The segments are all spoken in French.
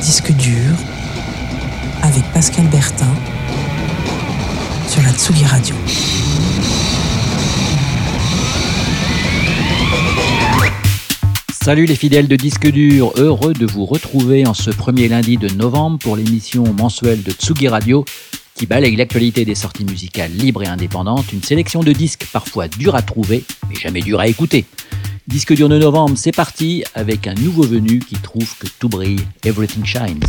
Disque dur avec Pascal Bertin sur la Tsugi Radio. Salut les fidèles de Disque Dur, heureux de vous retrouver en ce premier lundi de novembre pour l'émission mensuelle de Tsugi Radio qui balaye l'actualité des sorties musicales libres et indépendantes, une sélection de disques parfois durs à trouver, mais jamais durs à écouter. Disque dur de novembre, c'est parti avec un nouveau venu qui trouve que tout brille, Everything Shines.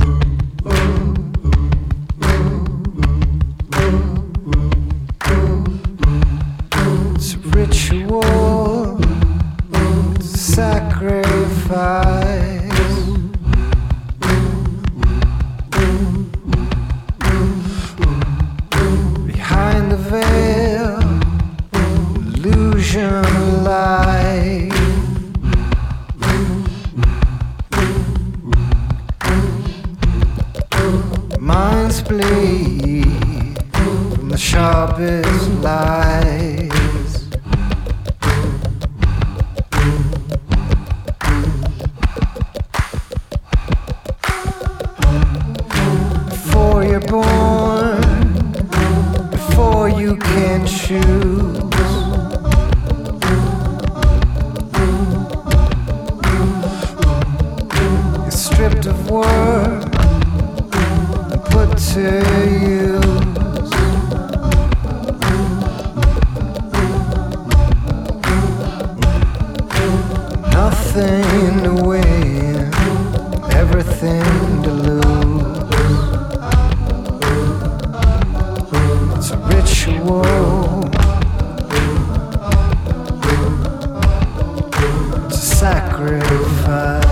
Minds bleed from the sharpest lies. Before you're born, before you can shoot. sacrifice.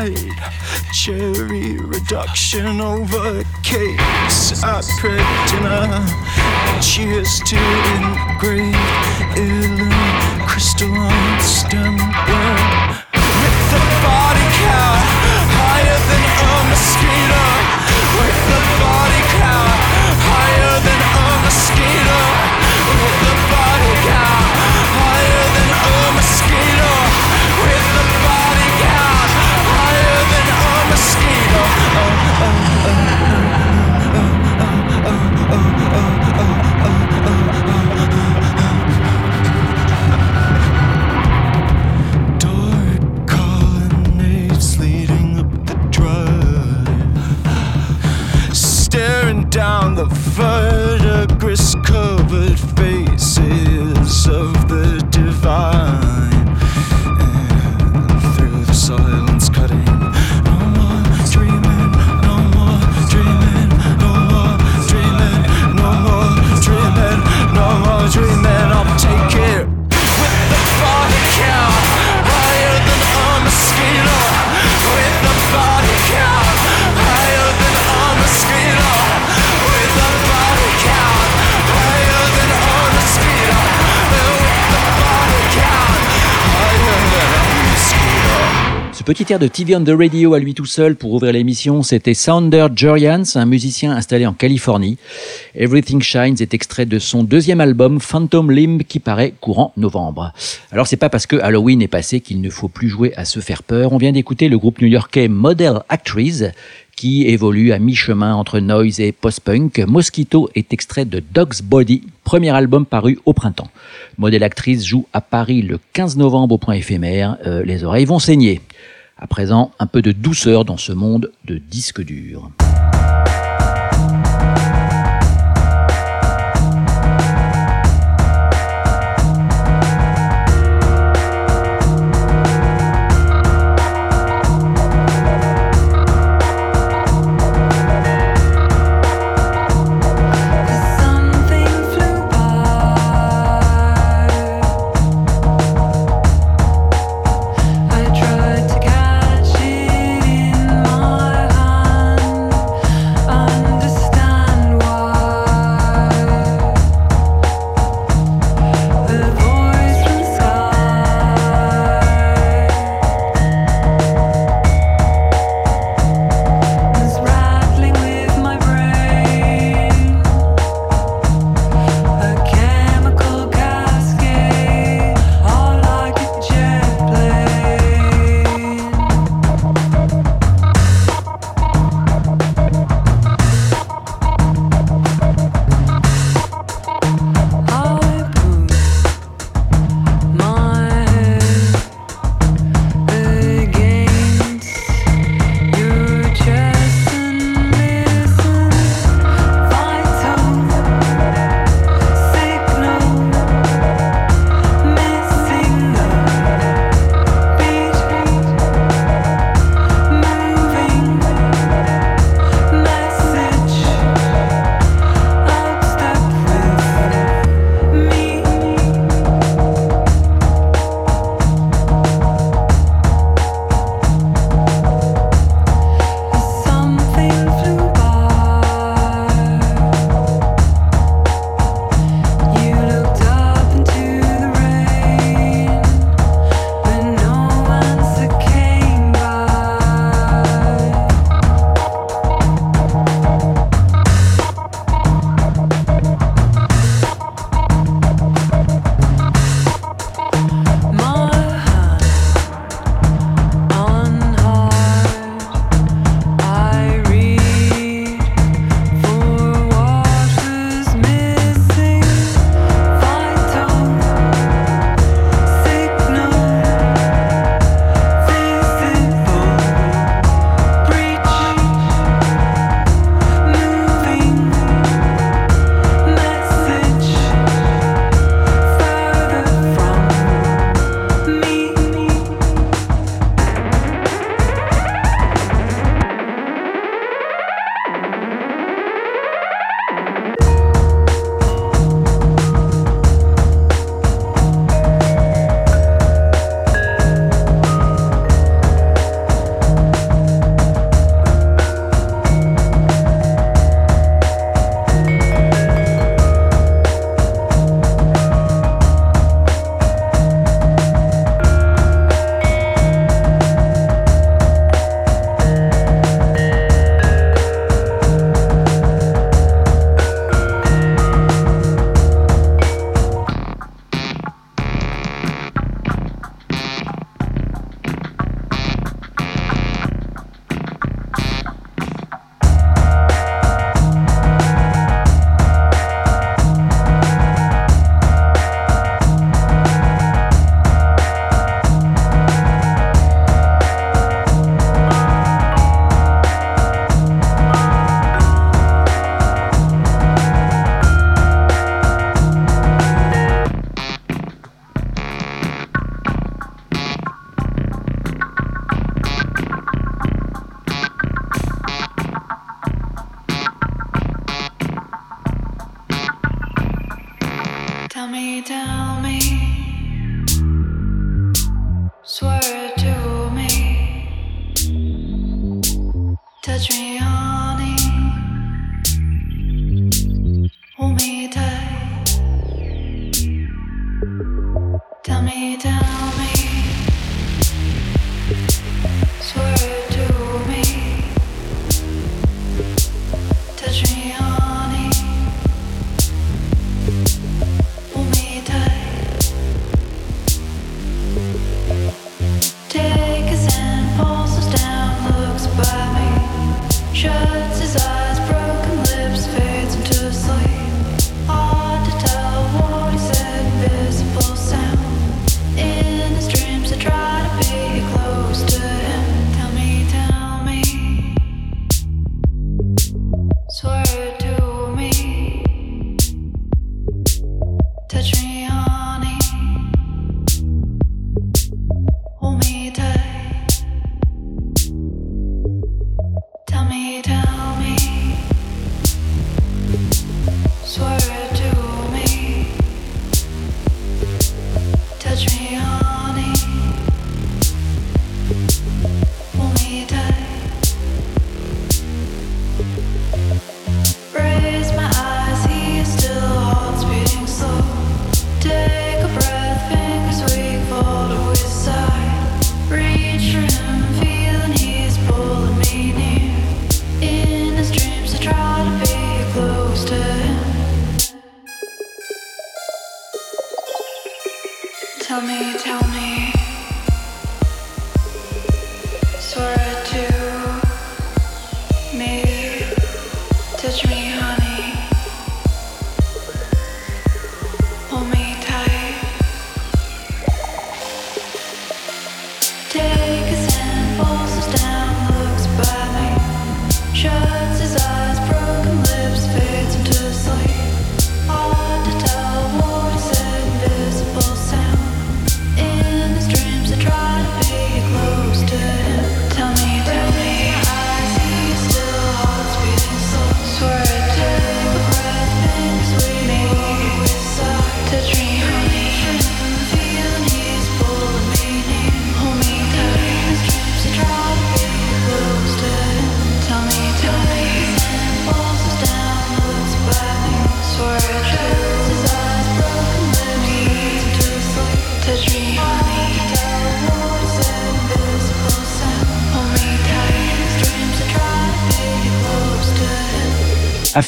Fortified cherry reduction over cakes. At prep dinner. Cheers to engraved illumined crystalline stemware with the body petit air de TV on the Radio à lui tout seul pour ouvrir l'émission, c'était Sounder Jorians, un musicien installé en Californie. Everything Shines est extrait de son deuxième album Phantom Limb qui paraît courant novembre. Alors c'est pas parce que Halloween est passé qu'il ne faut plus jouer à se faire peur. On vient d'écouter le groupe new-yorkais Model Actress qui évolue à mi-chemin entre noise et post-punk. Mosquito est extrait de Dog's Body, premier album paru au printemps. Model Actrice joue à Paris le 15 novembre au point éphémère. Euh, les oreilles vont saigner. À présent, un peu de douceur dans ce monde de disques durs.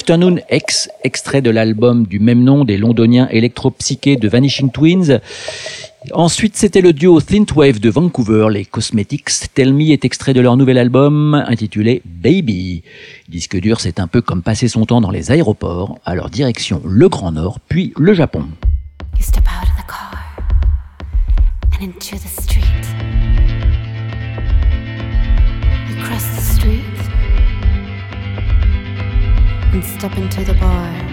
Afternoon X, extrait de l'album du même nom des londoniens électropsychés de Vanishing Twins. Ensuite, c'était le duo Synthwave de Vancouver, les Cosmetics. Tell Me est extrait de leur nouvel album intitulé Baby. Disque dur, c'est un peu comme passer son temps dans les aéroports, alors direction le Grand Nord, puis le Japon. You and step into the bar.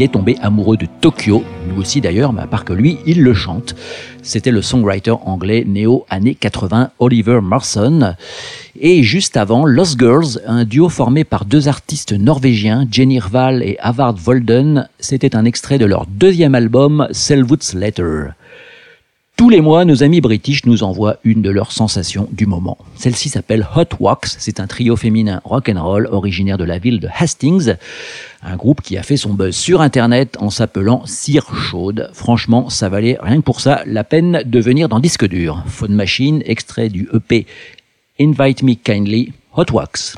Il est tombé amoureux de Tokyo, nous aussi d'ailleurs, mais à part que lui, il le chante. C'était le songwriter anglais néo-années 80 Oliver Marson. Et juste avant, Lost Girls, un duo formé par deux artistes norvégiens, Jenny Rval et Havard Volden, c'était un extrait de leur deuxième album, Selwood's Letter. Tous les mois, nos amis british nous envoient une de leurs sensations du moment. Celle-ci s'appelle Hot Wax. C'est un trio féminin rock and roll originaire de la ville de Hastings. Un groupe qui a fait son buzz sur Internet en s'appelant Cire Chaude. Franchement, ça valait rien que pour ça la peine de venir dans disque dur. Phone Machine, extrait du EP Invite Me Kindly, Hot Wax.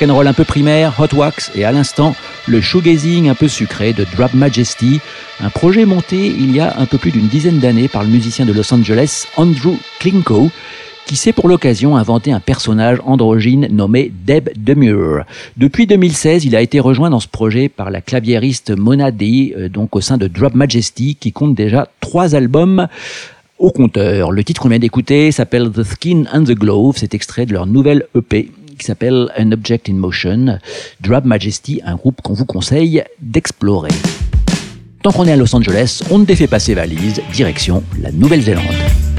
Rock'n'roll un peu primaire, Hot Wax, et à l'instant, le shoegazing un peu sucré de Drop Majesty, un projet monté il y a un peu plus d'une dizaine d'années par le musicien de Los Angeles, Andrew Klinko, qui s'est pour l'occasion inventé un personnage androgyne nommé Deb Demure. Depuis 2016, il a été rejoint dans ce projet par la claviériste Mona D, euh, donc au sein de Drop Majesty, qui compte déjà trois albums au compteur. Le titre qu'on vient d'écouter s'appelle The Skin and the Glove, c'est extrait de leur nouvelle EP qui s'appelle An Object in Motion. Drop Majesty, un groupe qu'on vous conseille d'explorer. Tant qu'on est à Los Angeles, on ne défait pas ses valises, direction la Nouvelle-Zélande.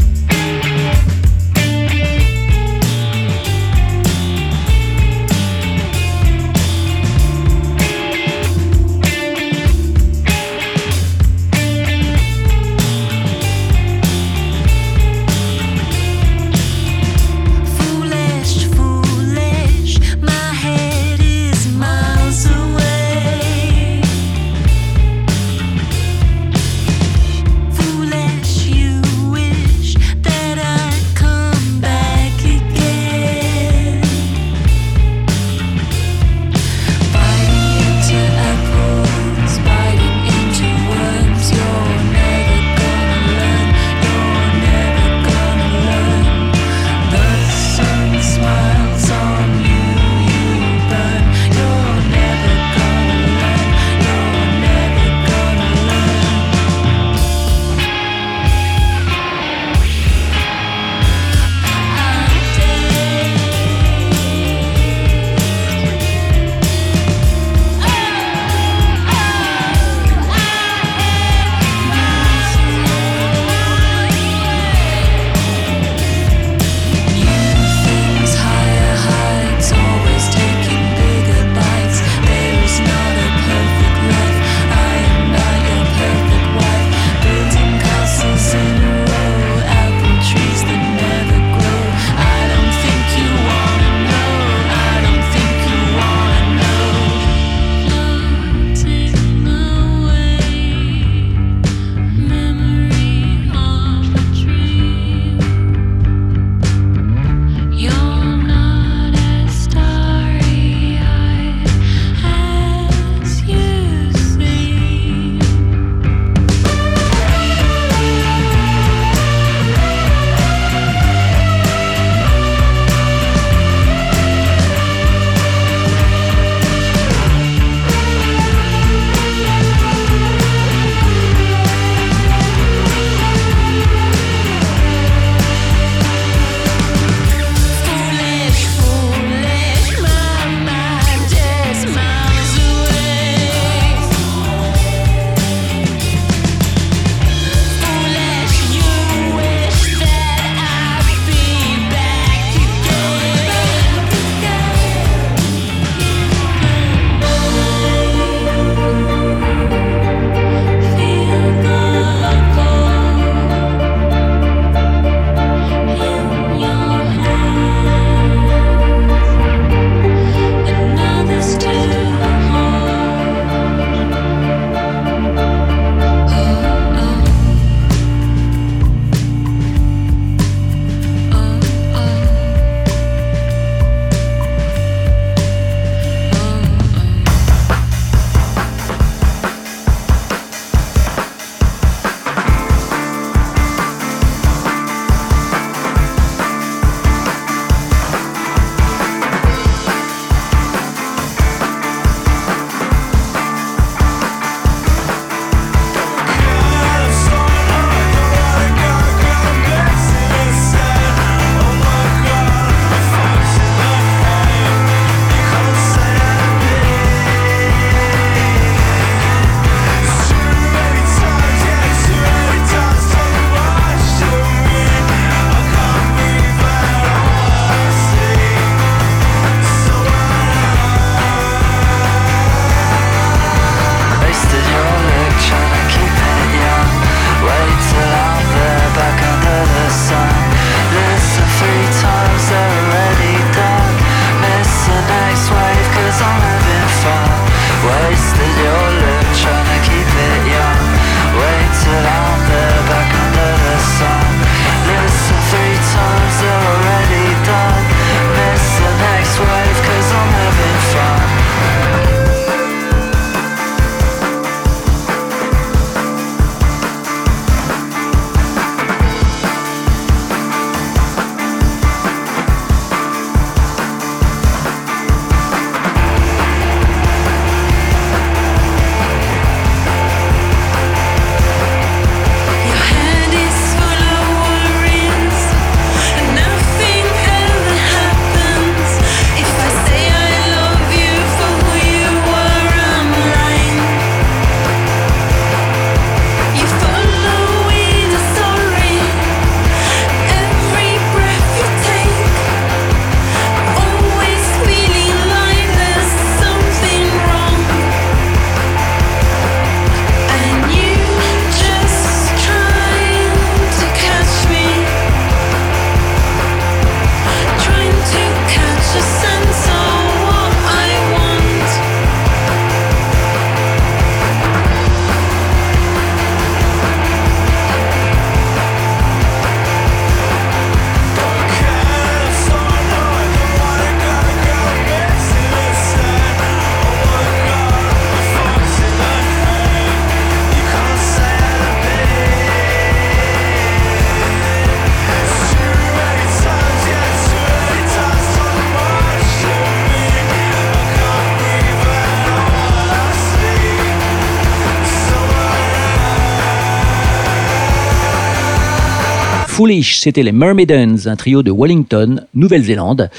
C'était les Mermaidens, un trio de Wellington, Nouvelle-Zélande.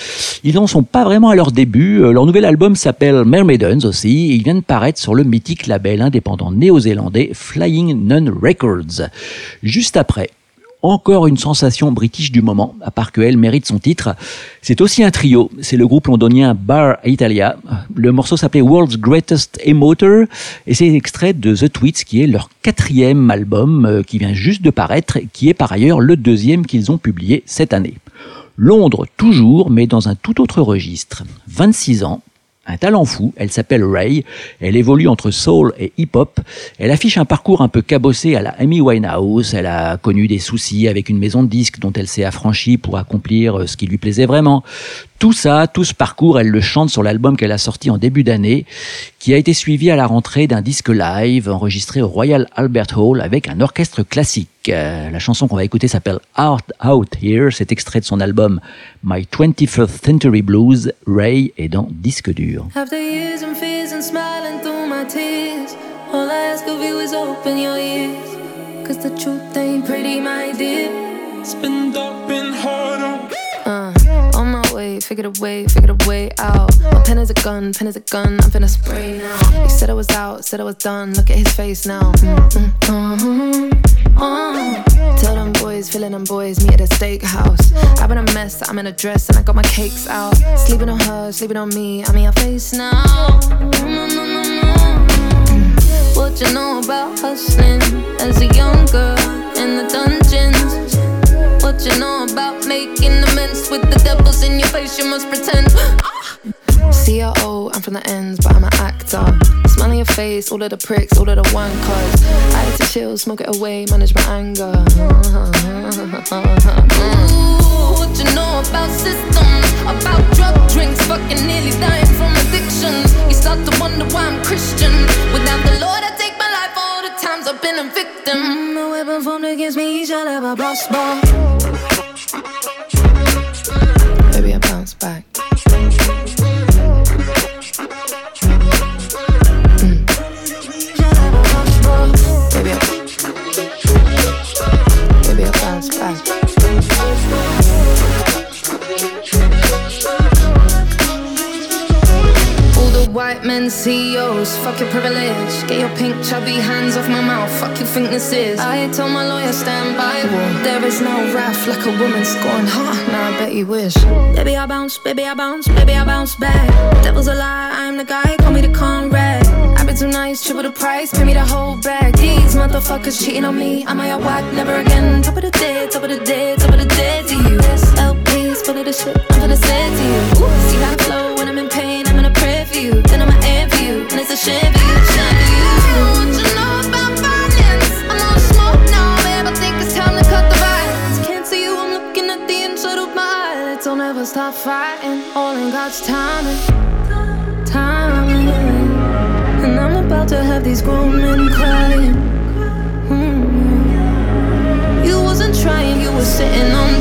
Ils n'en sont pas vraiment à leur début. Euh, Leur nouvel album s'appelle Mermaidens aussi. et Il vient de paraître sur le mythique label indépendant néo-zélandais Flying Nun Records. Juste après, encore une sensation british du moment, à part qu'elle mérite son titre. C'est aussi un trio, c'est le groupe londonien Bar Italia. Le morceau s'appelait World's Greatest Emoter et c'est extrait de The Tweets qui est leur quatrième album euh, qui vient juste de paraître, qui est par ailleurs le deuxième qu'ils ont publié cette année. Londres toujours, mais dans un tout autre registre. 26 ans, un talent fou, elle s'appelle Ray, elle évolue entre soul et hip-hop, elle affiche un parcours un peu cabossé à la Amy Winehouse, elle a connu des soucis avec une maison de disques dont elle s'est affranchie pour accomplir euh, ce qui lui plaisait vraiment. Tout ça, tout ce parcours, elle le chante sur l'album qu'elle a sorti en début d'année, qui a été suivi à la rentrée d'un disque live enregistré au Royal Albert Hall avec un orchestre classique. Euh, la chanson qu'on va écouter s'appelle Out Out Here, c'est extrait de son album My 21st Century Blues, Ray est dans disque dur. Way, figured a way, figured a way out. My pen is a gun, pen is a gun, I'm finna spray now. He said I was out, said I was done, look at his face now. Mm, mm, uh-huh, uh. Tell them boys, feeling them boys, meet at a steakhouse. I've been a mess, I'm in a dress, and I got my cakes out. Sleeping on her, sleeping on me, I'm in your face now. Mm, mm, mm, mm. What you know about hustling as a young girl in the dungeons? What you know about making amends with the devils in your face? You must pretend. CRO, I'm from the ends, but I'm an actor. Smile on your face, all of the pricks, all of the wankers. I like to chill, smoke it away, manage my anger. Ooh, what you know about systems, about drug drinks, fucking nearly dying from addictions. You start to wonder why I'm Christian. Without the Lord, I take my life all the times I've been a victim. Weapon formed against me shall have a blast ball. Men CEOs, fuck your privilege. Get your pink chubby hands off my mouth, fuck you think this is. I told my lawyer stand by. There is no wrath like a woman scorned. Ha, now I bet you wish. Baby I bounce, baby I bounce, baby I bounce back. Devil's a lie, I'm the guy, call me the Conrad. I've been too nice, triple the price, pay me the whole bag. These motherfuckers cheating on me, am I a whack? Never again. Top of the dead, top of the dead, top of the dead to you. This LP's full of the shit I'm gonna say to you. Ooh, see how I flow when I'm in pain, it's a shame for you, know about violence? I'm on smoke now, babe. I think it's time to cut the violence. Can't see you, I'm looking at the inside of my eyelids. Don't ever stop fighting, all in God's timing. Timing. And I'm about to have these grown men crying. Mm. You wasn't trying, you were sitting on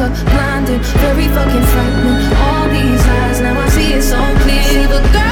up, blinded, very fucking frightening. All these lies, now I see it so clear. See the girls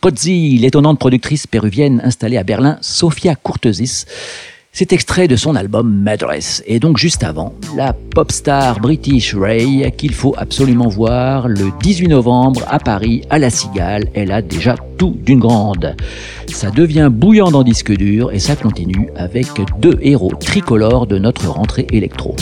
Cozzi, l'étonnante productrice péruvienne installée à Berlin, Sofia Courtesis. C'est extrait de son album Madress. Et donc juste avant, la pop star British Ray qu'il faut absolument voir le 18 novembre à Paris à La Cigale. Elle a déjà tout d'une grande. Ça devient bouillant dans disque dur et ça continue avec deux héros tricolores de notre rentrée électro.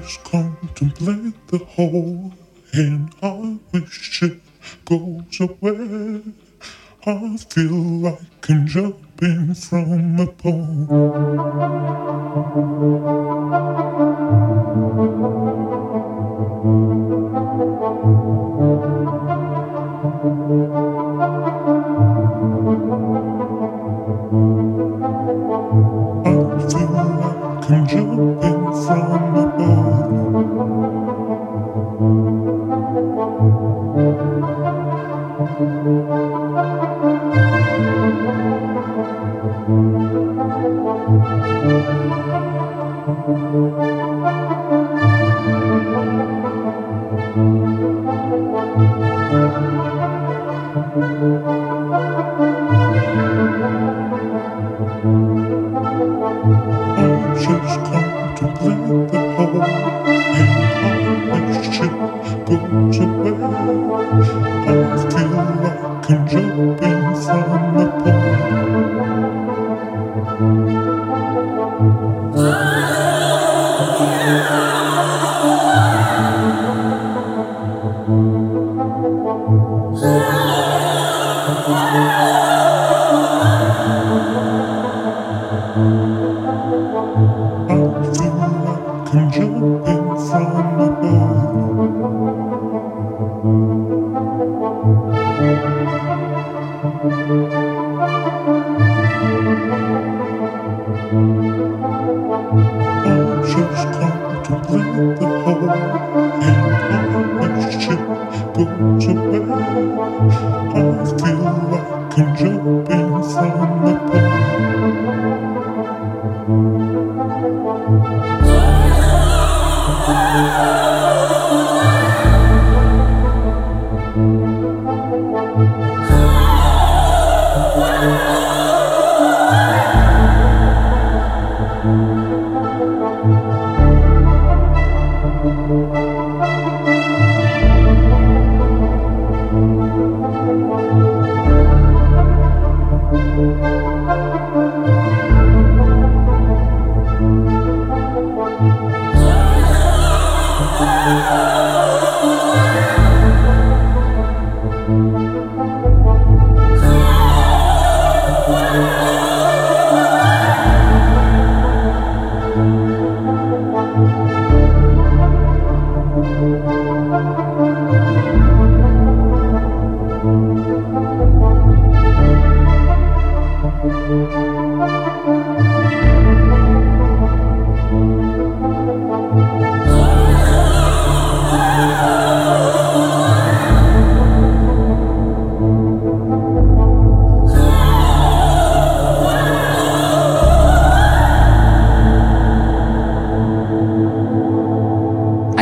Just contemplate the whole, and I wish it goes away. I feel like I'm jumping from a pole. I feel like I'm jumping from jump. Don't feel like I jump.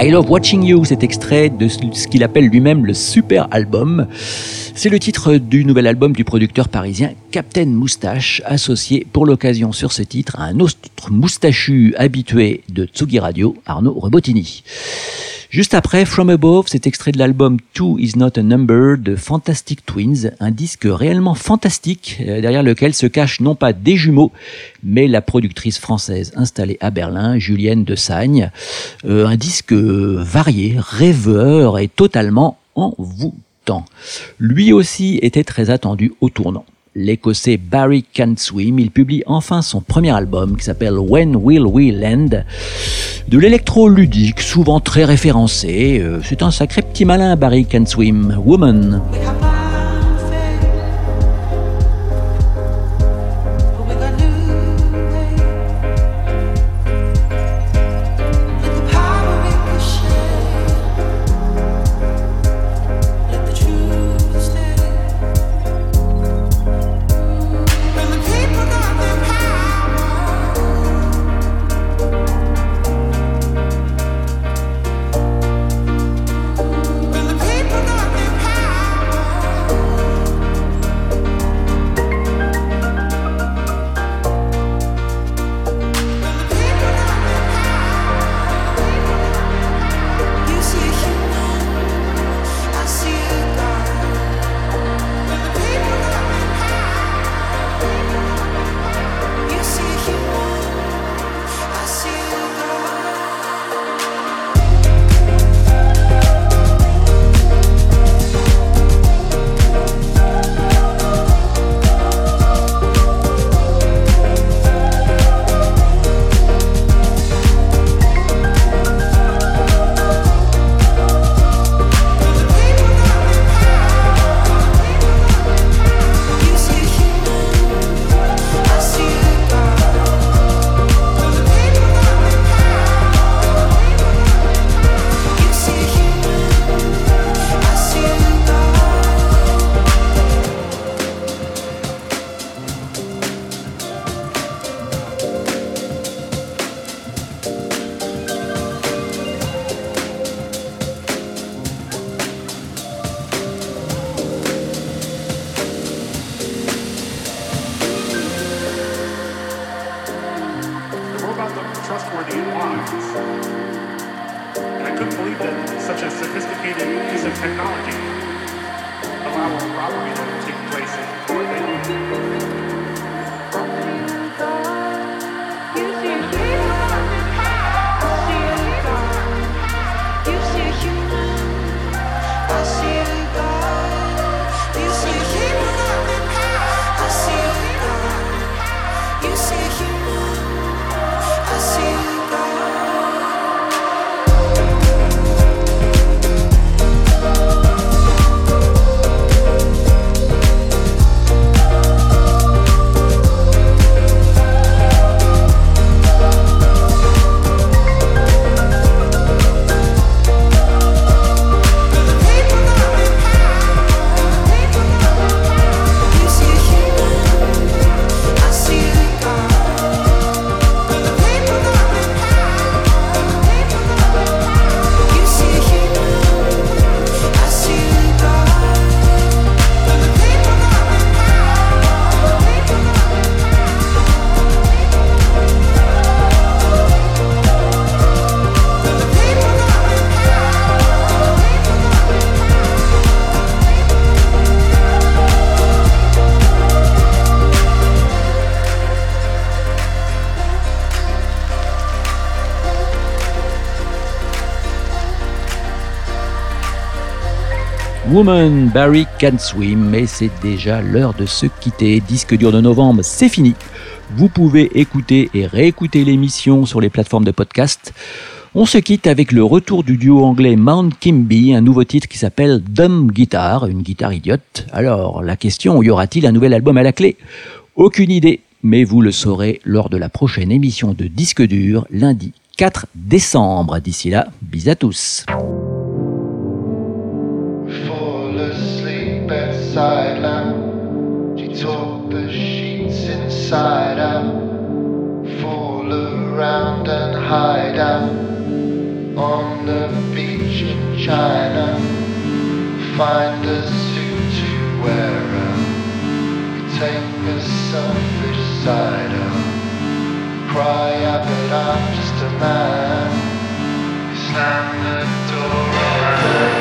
I Love Watching You, cet extrait de ce qu'il appelle lui-même le super album. C'est le titre du nouvel album du producteur parisien Captain Moustache, associé pour l'occasion sur ce titre à un autre moustachu habitué de Tsugi Radio, Arnaud Rebotini. Juste après, From Above, cet extrait de l'album Two is Not a Number de Fantastic Twins, un disque réellement fantastique, euh, derrière lequel se cachent non pas des jumeaux, mais la productrice française installée à Berlin, Julienne de Sagne. Euh, un disque euh, varié, rêveur et totalement envoûtant. Lui aussi était très attendu au tournant. L'écossais Barry Can't Swim, il publie enfin son premier album qui s'appelle When Will We Land? De l'électro ludique, souvent très référencé. Euh, C'est un sacré petit malin, Barry Can't Swim. Woman. Woman, Barry Can Swim, mais c'est déjà l'heure de se quitter. Disque dur de novembre, c'est fini. Vous pouvez écouter et réécouter l'émission sur les plateformes de podcast. On se quitte avec le retour du duo anglais Mount Kimby, un nouveau titre qui s'appelle Dumb Guitar, une guitare idiote. Alors, la question, y aura-t-il un nouvel album à la clé? Aucune idée, mais vous le saurez lors de la prochaine émission de Disque dur, lundi 4 décembre. D'ici là, bis à tous. At sideline. She tore the sheets inside out. Fall around and hide out on the beach in China. Find a suit to wear out. Take a selfish side out. Cry out that I'm just a man. Slam the door around.